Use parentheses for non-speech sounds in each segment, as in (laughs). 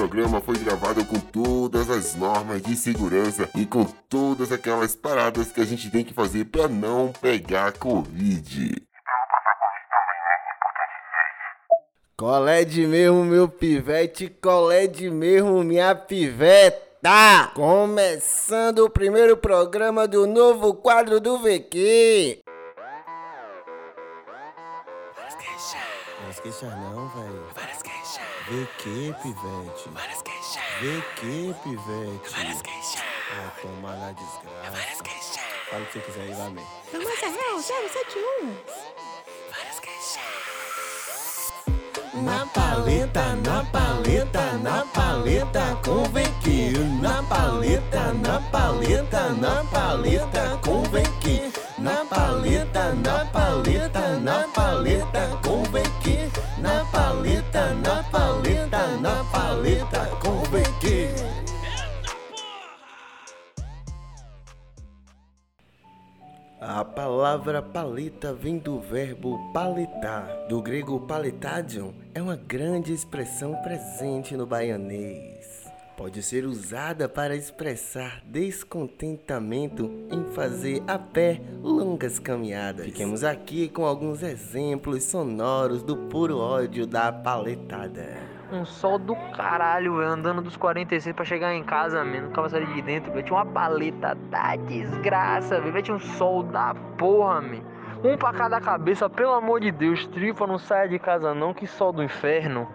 programa foi gravado com todas as normas de segurança e com todas aquelas paradas que a gente tem que fazer para não pegar Covid. Colé de mesmo, meu pivete, colé de mesmo, minha piveta! Começando o primeiro programa do novo quadro do VQ. Não esqueça não, velho. Queixas, VQ, pivete. várias queixas, VQ, pivete. várias queixas, Ah, tomar na desgraça. várias queixas, Fala o que você quiser aí, vai bem. Farmácia Real 071. várias queixas. Na paleta, na paleta, na paleta com. Na paleta, na paleta, na paleta com. Na paleta, na paleta, na paleta com VQ. Na paleta, na paleta, na paleta com VQ. A palavra paleta vem do verbo paletar, do grego paletadion, é uma grande expressão presente no baianês. Pode ser usada para expressar descontentamento em fazer a pé longas caminhadas. Fiquemos aqui com alguns exemplos sonoros do puro ódio da paletada. Um sol do caralho, andando dos 46 pra chegar em casa, mano. Nunca vai sair de dentro, velho. Tinha uma paleta da desgraça, velho. Tinha um sol da porra, man. Um pra cada cabeça, pelo amor de Deus. Tripa, não saia de casa não, que sol do inferno.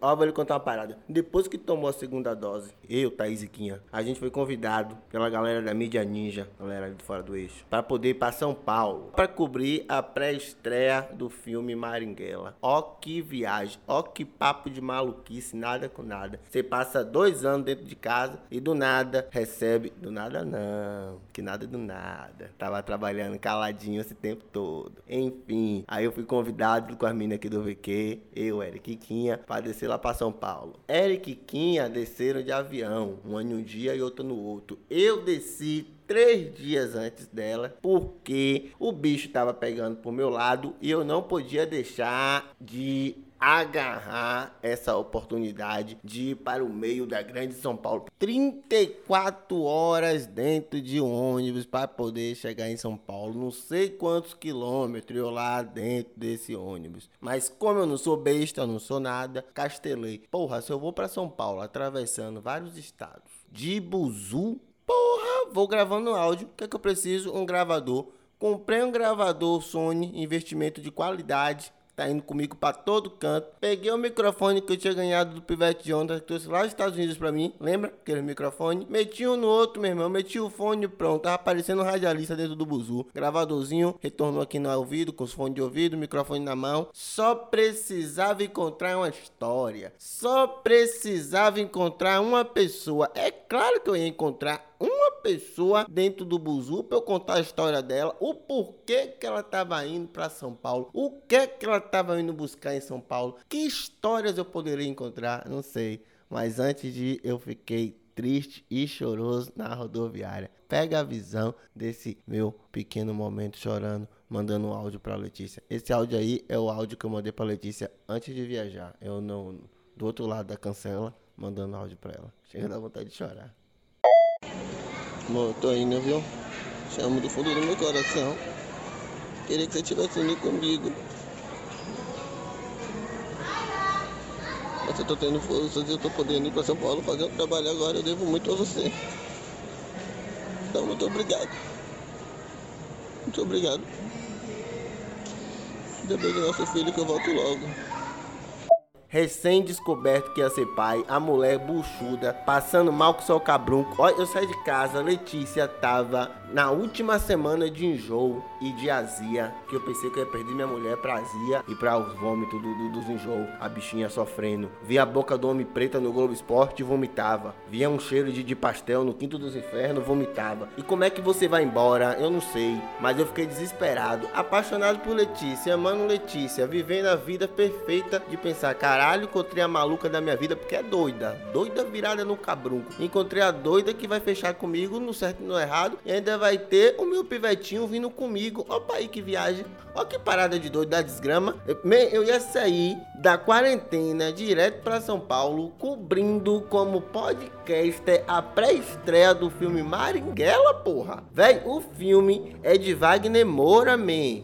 Ó, vou lhe contar uma parada. Depois que tomou a segunda dose, eu, Thaís e Quinha, a gente foi convidado pela galera da mídia ninja, galera de fora do eixo, para poder ir pra São Paulo, para cobrir a pré-estreia do filme Maringuela. Ó que viagem, ó que papo de maluquice, nada com nada. Você passa dois anos dentro de casa e do nada recebe. Do nada não, que nada do nada. Tava trabalhando caladinho esse tempo todo. Enfim, aí eu fui convidado com as meninas aqui do VQ, eu, Eric Quinha, pra descer lá pra São Paulo. Eric e Quinha desceram de avião, um em um dia e outro no outro. Eu desci três dias antes dela, porque o bicho tava pegando pro meu lado e eu não podia deixar de agarrar essa oportunidade de ir para o meio da grande São Paulo. 34 horas dentro de um ônibus para poder chegar em São Paulo. Não sei quantos quilômetros eu lá dentro desse ônibus. Mas como eu não sou besta, eu não sou nada, castelei. Porra, se eu vou para São Paulo atravessando vários estados de buzu, porra, vou gravando áudio. O que é que eu preciso? Um gravador. Comprei um gravador Sony, investimento de qualidade. Tá indo comigo pra todo canto. Peguei o microfone que eu tinha ganhado do Pivete de Onda, que trouxe lá dos Estados Unidos pra mim. Lembra? Aquele microfone. Meti um no outro, meu irmão. Meti o fone pronto. Tava aparecendo um radialista dentro do buzu. Gravadorzinho. Retornou aqui no ouvido, com os fones de ouvido, microfone na mão. Só precisava encontrar uma história. Só precisava encontrar uma pessoa. É claro que eu ia encontrar uma pessoa dentro do buzu pra eu contar a história dela, o porquê que ela tava indo pra São Paulo, o que que ela tava indo buscar em São Paulo, que histórias eu poderia encontrar, não sei. Mas antes de ir, eu fiquei triste e choroso na rodoviária. Pega a visão desse meu pequeno momento chorando, mandando um áudio pra Letícia. Esse áudio aí é o áudio que eu mandei pra Letícia antes de viajar. Eu não do outro lado da cancela, mandando áudio pra ela. Chega da vontade de chorar. Amor, tô indo, viu? Chamo do fundo do meu coração. Queria que você estivesse indo comigo. Mas eu tô tendo forças e eu tô podendo ir pra São Paulo fazer um trabalho agora. Eu devo muito a você. Então, muito obrigado. Muito obrigado. Ainda bem do nosso filho que eu volto logo. Recém-descoberto que ia ser pai, a mulher buchuda, passando mal com seu cabrunco. Olha, eu saí de casa, Letícia tava na última semana de enjoo e de azia, que eu pensei que eu ia perder minha mulher pra azia e pra os vômitos do, do, dos enjoo. A bichinha sofrendo. Via a boca do homem preta no Globo Esporte e vomitava. Via um cheiro de, de pastel no Quinto dos Infernos, vomitava. E como é que você vai embora? Eu não sei, mas eu fiquei desesperado, apaixonado por Letícia, amando Letícia, vivendo a vida perfeita de pensar, caralho, caralho, encontrei a maluca da minha vida, porque é doida. Doida virada no cabrunco. Encontrei a doida que vai fechar comigo no certo e no errado. E ainda vai ter o meu pivetinho vindo comigo. Opa aí que viagem. Ó que parada de doido da desgrama. Eu, eu ia sair da quarentena direto pra São Paulo, cobrindo como podcaster a pré-estreia do filme Maringuela, porra. Véi, o filme é de Wagner Moura, man.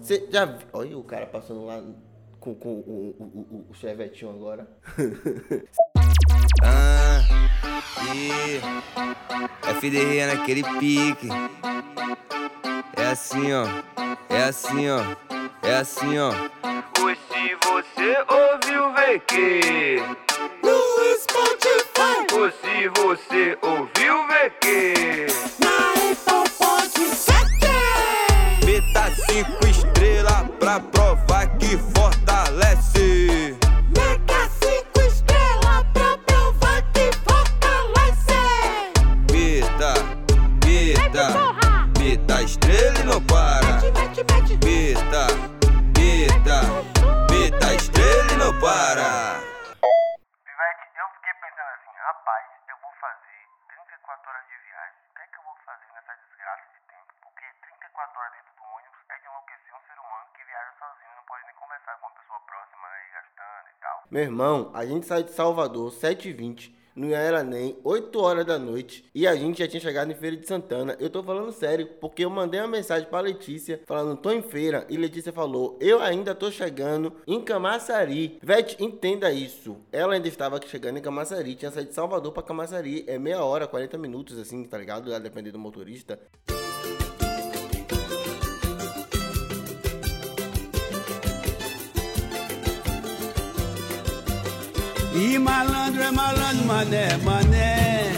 Você já viu? Olha o cara passando lá com, com o, o, o, o chevetinho agora. (laughs) Ah, e FDR naquele pique. É assim, ó. É assim, ó. É assim, ó. Pois se você ouviu VQ No Spotify, Ou se você ouviu VQ na estrela e não para. Meta, meta, meta estrela e não para. Pivete, eu fiquei pensando assim, rapaz, eu vou fazer 34 horas de viagem. O que é que eu vou fazer nessa desgraça de tempo? Porque 34 horas dentro do ônibus é de enlouquecer um ser humano que viaja sozinho, não pode nem conversar com uma pessoa próxima, né, e gastando e tal. Meu irmão, a gente saiu de Salvador 7h20. Não era nem 8 horas da noite e a gente já tinha chegado em Feira de Santana. Eu tô falando sério, porque eu mandei uma mensagem pra Letícia falando, tô em feira. E Letícia falou, eu ainda tô chegando em Camaçari. Vete, entenda isso. Ela ainda estava chegando em Camaçari, tinha saído de Salvador pra Camaçari. É meia hora, 40 minutos, assim, tá ligado? Depender do motorista. Malandro é malandro, mané, mané.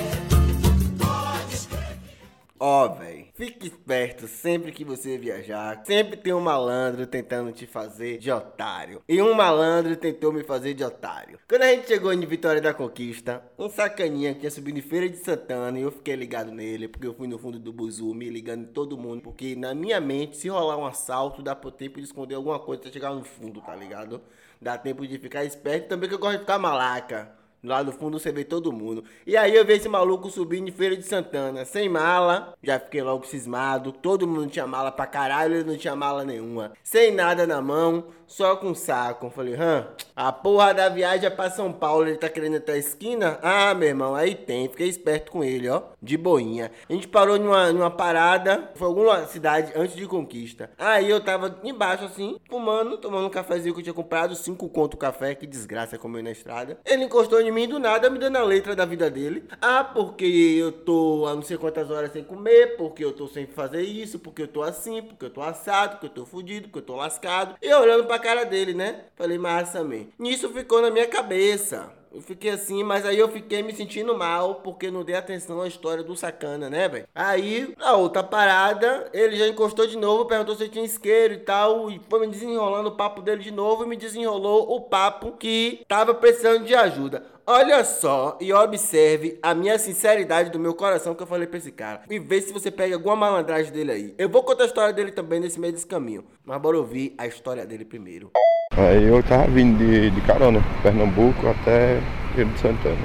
Ó, véi, fique esperto sempre que você viajar. Sempre tem um malandro tentando te fazer de otário. E um malandro tentou me fazer de otário. Quando a gente chegou em Vitória da Conquista, um sacaninha tinha subido em Feira de Santana e eu fiquei ligado nele, porque eu fui no fundo do buzu, me ligando em todo mundo. Porque na minha mente, se rolar um assalto, dá pro tempo de esconder alguma coisa até chegar no fundo, tá ligado? Dá tempo de ficar esperto também que eu gosto de ficar malaca. Lá no fundo você vê todo mundo. E aí eu vi esse maluco subindo em Feira de Santana, sem mala. Já fiquei logo cismado. Todo mundo tinha mala pra caralho, ele não tinha mala nenhuma. Sem nada na mão, só com saco. Falei, hã? A porra da viagem é pra São Paulo, ele tá querendo até a esquina? Ah, meu irmão, aí tem. Fiquei esperto com ele, ó. De boinha. A gente parou numa, numa parada, foi alguma cidade antes de Conquista. Aí eu tava embaixo assim, fumando, tomando um cafezinho que eu tinha comprado, cinco conto café, que desgraça comer na estrada. Ele encostou em mim do nada, me dando a letra da vida dele. Ah, porque eu tô há não sei quantas horas sem comer, porque eu tô sem fazer isso, porque eu tô assim, porque eu tô assado, porque eu tô fudido, porque eu tô lascado. E olhando pra cara dele, né? Falei, massa, Nisso ficou na minha cabeça. Eu fiquei assim, mas aí eu fiquei me sentindo mal porque não dei atenção à história do sacana, né, velho? Aí, na outra parada, ele já encostou de novo, perguntou se tinha isqueiro e tal, e foi me desenrolando o papo dele de novo e me desenrolou o papo que tava precisando de ajuda. Olha só e observe a minha sinceridade do meu coração que eu falei pra esse cara. E vê se você pega alguma malandragem dele aí. Eu vou contar a história dele também nesse meio desse caminho. Mas bora ouvir a história dele primeiro. Aí eu tava vindo de, de carona, Pernambuco até Rio de Santana.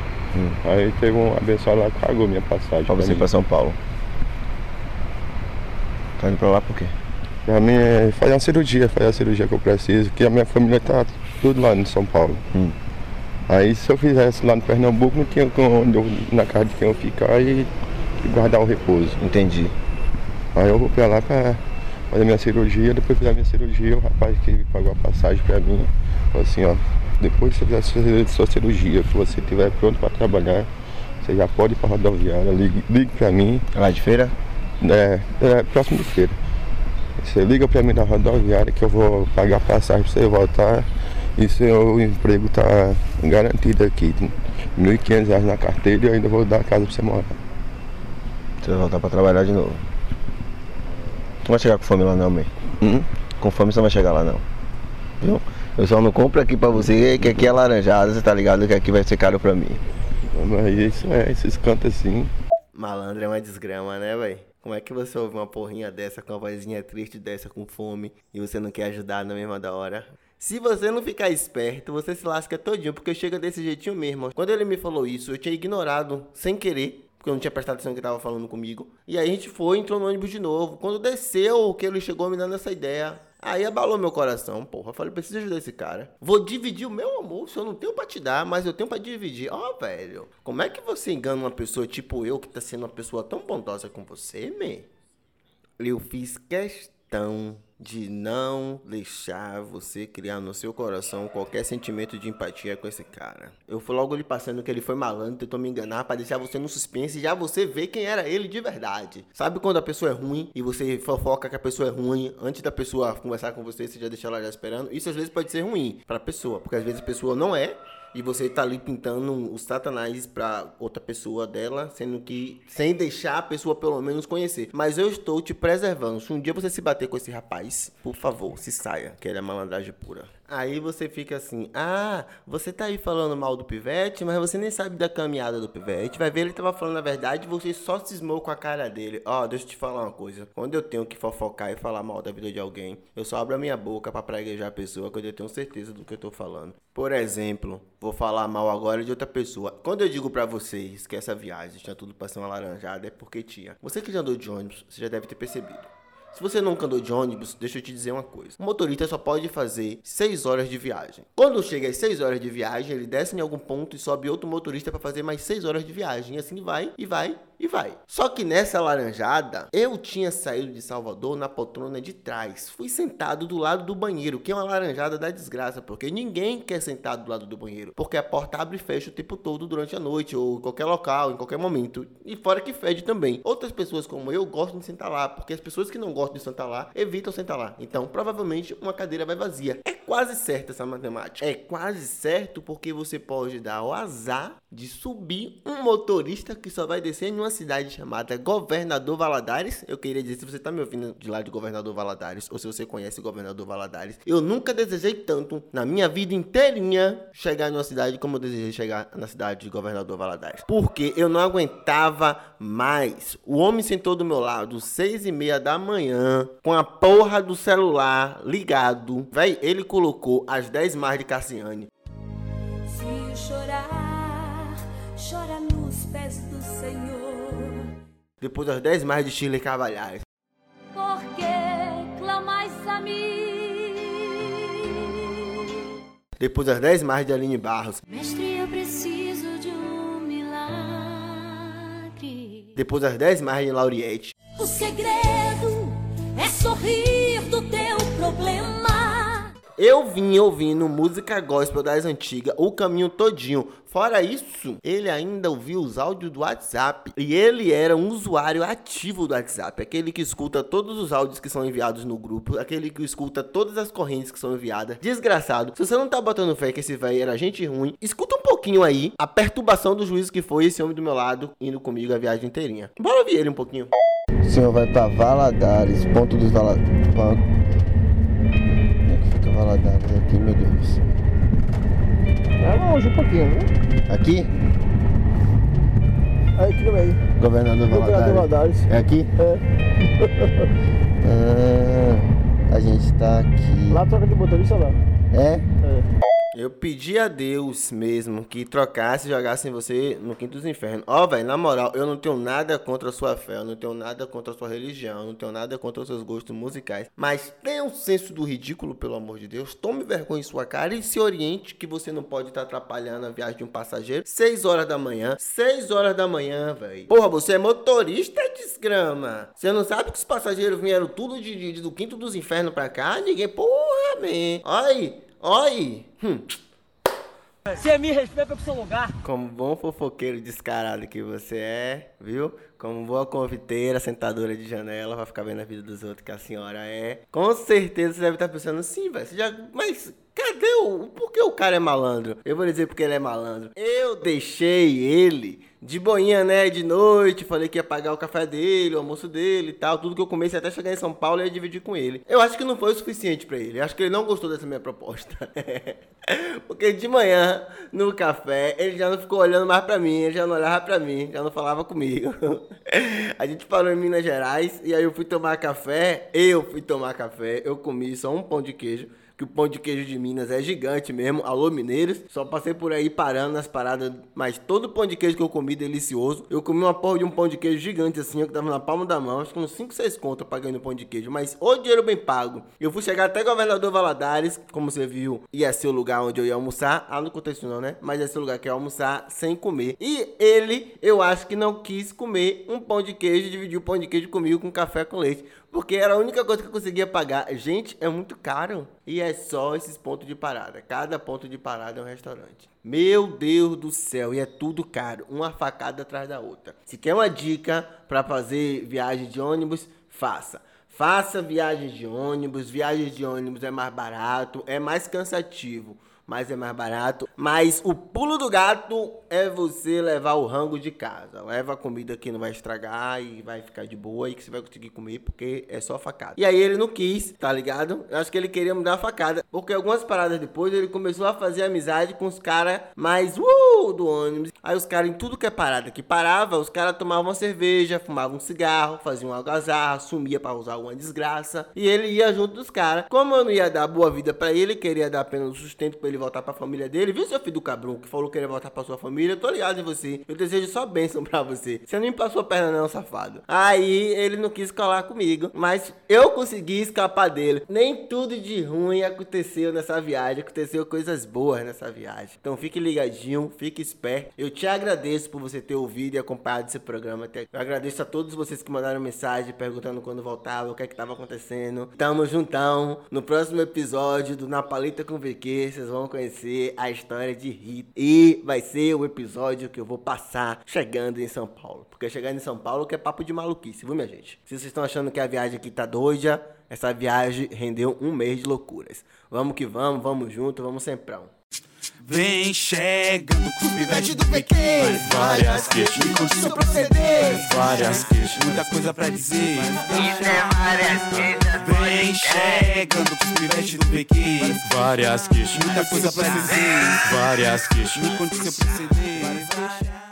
Aí teve um abençoado lá que pagou minha passagem. Pra você ir pra São Paulo. Tá indo pra lá por quê? Pra mim é fazer uma cirurgia, fazer a cirurgia que eu preciso, que a minha família tá tudo lá em São Paulo. Hum. Aí se eu fizesse lá no Pernambuco, não tinha onde eu, na casa de quem eu ficar e, e guardar o repouso. Entendi. Aí eu vou pra lá pra fazer minha cirurgia, depois fizer minha cirurgia, o rapaz que pagou a passagem pra mim, falou assim, ó, depois que você fizer sua, sua cirurgia, que você estiver pronto pra trabalhar, você já pode ir pra rodoviária, ligue, ligue pra mim, É Lá de feira? é, é próximo de feira. Você liga pra mim na rodoviária que eu vou pagar a passagem pra você voltar e seu emprego tá garantido aqui. 1.500 reais na carteira e eu ainda vou dar a casa pra você morar. Você vai voltar pra trabalhar de novo. Não vai chegar com fome lá não, mãe. Hum? Com fome você não vai chegar lá não. Viu? Eu só não compro aqui pra você que aqui é laranjada, você tá ligado que aqui vai ser caro pra mim. Mas isso é, esses cantos assim. Malandro é uma desgrama, né, véi? Como é que você ouve uma porrinha dessa com uma vozinha triste dessa com fome e você não quer ajudar na mesma da hora? Se você não ficar esperto, você se lasca todinho, porque chega desse jeitinho mesmo. Quando ele me falou isso, eu tinha ignorado, sem querer, porque eu não tinha prestado atenção que ele tava falando comigo. E aí a gente foi, entrou no ônibus de novo. Quando desceu, que ele chegou me dando essa ideia. Aí abalou meu coração, porra. Eu falei, preciso ajudar esse cara. Vou dividir o meu almoço, eu não tenho pra te dar, mas eu tenho pra dividir. Ó, velho, como é que você engana uma pessoa tipo eu, que tá sendo uma pessoa tão bondosa com você, me? Eu fiz questão de não deixar você criar no seu coração qualquer sentimento de empatia com esse cara. Eu fui logo lhe passando que ele foi malandro, tentou me enganar pra deixar você no suspense e já você vê quem era ele de verdade. Sabe quando a pessoa é ruim e você fofoca que a pessoa é ruim antes da pessoa conversar com você, você já deixa ela já esperando? Isso às vezes pode ser ruim pra pessoa, porque às vezes a pessoa não é e você tá ali pintando os satanás pra outra pessoa dela, sendo que sem deixar a pessoa pelo menos conhecer. Mas eu estou te preservando. Se um dia você se bater com esse rapaz, por favor, se saia, que ele é malandragem pura. Aí você fica assim: "Ah, você tá aí falando mal do pivete, mas você nem sabe da caminhada do pivete. Vai ver ele tava falando a verdade, você só cismou com a cara dele. Ó, deixa eu te falar uma coisa. Quando eu tenho que fofocar e falar mal da vida de alguém, eu só abro a minha boca pra praguejar a pessoa quando eu tenho certeza do que eu tô falando. Por exemplo, vou falar mal agora de outra pessoa. Quando eu digo pra vocês que essa viagem tinha tudo pra ser uma laranjada, é porque tinha. Você que já andou de ônibus, você já deve ter percebido. Se você nunca andou de ônibus, deixa eu te dizer uma coisa. O motorista só pode fazer 6 horas de viagem. Quando chega às 6 horas de viagem, ele desce em algum ponto e sobe outro motorista para fazer mais 6 horas de viagem. E assim vai, e vai, e vai. Só que nessa laranjada, eu tinha saído de Salvador na poltrona de trás. Fui sentado do lado do banheiro, que é uma laranjada da desgraça, porque ninguém quer sentar do lado do banheiro, porque a porta abre e fecha o tempo todo durante a noite ou em qualquer local, em qualquer momento. E fora que fede também. Outras pessoas como eu gostam de sentar lá, porque as pessoas que não gostam de sentar lá evitam sentar lá. Então, provavelmente uma cadeira vai vazia. É quase certa essa matemática. É quase certo porque você pode dar o azar de subir um motorista que só vai descer em uma cidade chamada Governador Valadares. Eu queria dizer, se você tá me ouvindo de lá de Governador Valadares, ou se você conhece Governador Valadares, eu nunca desejei tanto na minha vida inteirinha chegar numa cidade como eu desejei chegar na cidade de Governador Valadares. Porque eu não aguentava mais. O homem sentou do meu lado, seis e meia da manhã, com a porra do celular ligado. Véi, ele colocou as 10 mais de Cassiane. Se chorar, chora nos pés do Senhor. Depois das 10 mais de Shirley Cavalhares. Porque clamais a mim. Depois das 10 mais de Aline Barros. Mestre, eu preciso de um milagre. Depois das 10 mais de Lauriette. O segredo é sorrir do teu problema. Eu vim ouvindo música gospel das antigas o caminho todinho. Fora isso, ele ainda ouviu os áudios do WhatsApp. E ele era um usuário ativo do WhatsApp. Aquele que escuta todos os áudios que são enviados no grupo. Aquele que escuta todas as correntes que são enviadas. Desgraçado. Se você não tá botando fé que esse velho era gente ruim, escuta um pouquinho aí a perturbação do juízo que foi esse homem do meu lado indo comigo a viagem inteirinha. Bora ouvir ele um pouquinho. O senhor vai pra Valadares, ponto dos Valadares. Valadares aqui, meu Deus? É longe um pouquinho, né? Aqui? É aqui no meio. Governador Governador Valadares. Valadares. É aqui? (laughs) Ah, a gente tá aqui. Lá troca de motorista lá. É? É. Eu pedi a Deus mesmo que trocasse e jogasse você no quinto dos infernos. Ó, velho, na moral, eu não tenho nada contra a sua fé, eu não tenho nada contra a sua religião, eu não tenho nada contra os seus gostos musicais. Mas tenha um senso do ridículo, pelo amor de Deus. Tome vergonha em sua cara e se oriente que você não pode estar atrapalhando a viagem de um passageiro. 6 horas da manhã. 6 horas da manhã, velho. Porra, você é motorista, desgrama. Você não sabe que os passageiros vieram tudo de, de- do quinto dos infernos pra cá? Ninguém. Porra, man. Olha. Oi! Hum. Você me respeita pro seu lugar. Como bom fofoqueiro descarado que você é, viu? Como boa confiteira, sentadora de janela, vai ficar vendo a vida dos outros que a senhora é. Com certeza você deve estar pensando, sim, velho. você Já... Mas o. Por que o cara é malandro? Eu vou dizer porque ele é malandro. Eu deixei ele de boinha, né? De noite, falei que ia pagar o café dele, o almoço dele e tal. Tudo que eu comecei até chegar em São Paulo eu ia dividir com ele. Eu acho que não foi o suficiente pra ele. Eu acho que ele não gostou dessa minha proposta. (laughs) Porque de manhã, no café, ele já não ficou olhando mais pra mim, ele já não olhava pra mim, já não falava comigo. (laughs) A gente parou em Minas Gerais e aí eu fui tomar café, eu fui tomar café, eu comi só um pão de queijo. Que o pão de queijo de Minas é gigante mesmo. Alô, mineiros. Só passei por aí parando nas paradas, mas todo pão de queijo que eu comi delicioso. Eu comi uma porra de um pão de queijo gigante assim, que tava na palma da mão, acho que uns 5, 6 contas pagando pão de queijo, mas o dinheiro bem pago. Eu fui chegar até Governador Valadares, como você viu, ia ser o lugar onde eu ia almoçar. Ah, não aconteceu não, né? Mas ia ser o lugar que eu ia almoçar sem comer. E ele, eu acho que não quis comer um pão de queijo dividiu o pão de queijo comigo com café com leite. Porque era a única coisa que eu conseguia pagar. Gente, é muito caro. E é só esses pontos de parada. Cada ponto de parada é um restaurante. Meu Deus do céu, e é tudo caro. Uma facada atrás da outra. Se quer uma dica para fazer viagem de ônibus, faça. Faça viagens de ônibus. Viagens de ônibus é mais barato, é mais cansativo mas é mais barato. Mas o pulo do gato é você levar o rango de casa. Leva a comida que não vai estragar e vai ficar de boa e que você vai conseguir comer porque é só facada. E aí ele não quis, tá ligado? Eu acho que ele queria mudar a facada. Porque algumas paradas depois ele começou a fazer amizade com os caras mais uh, do ônibus. Aí os caras em tudo que é parada que parava, os caras tomavam uma cerveja, fumavam um cigarro, faziam um algazarra, sumia para usar uma desgraça. E ele ia junto dos caras. Como eu não ia dar boa vida para ele, queria dar apenas o sustento para ele voltar pra família dele. Viu, seu filho do cabrão, que falou que queria voltar pra sua família? Eu tô ligado em você. Eu desejo só bênção pra você. Você não me passou a perna, não, safado. Aí ele não quis colar comigo, mas eu consegui escapar dele. Nem tudo de ruim aconteceu nessa viagem. Aconteceu coisas boas nessa viagem. Então fique ligadinho, fique esperto. Eu te agradeço por você ter ouvido e acompanhado esse programa até Eu agradeço a todos vocês que mandaram mensagem perguntando quando voltava, o que é que tava acontecendo. Tamo juntão. No próximo episódio do Na Paleta com VQ, vocês vão conhecer a história de Rita. E vai ser o episódio que eu vou passar chegando em São Paulo. Porque chegando em São Paulo que é papo de maluquice, viu, minha gente? Se vocês estão achando que a viagem aqui tá doida, essa viagem rendeu um mês de loucuras. Vamos que vamos, vamos junto, vamos semprão. Vem chegando com o pivete do PQ Várias queixas, me conte seu proceder Várias queixas, muita coisa pra dizer Vem chegando com o pivete do PQ Várias queixas, muita coisa pra dizer. Várias queixas, me conte seu proceder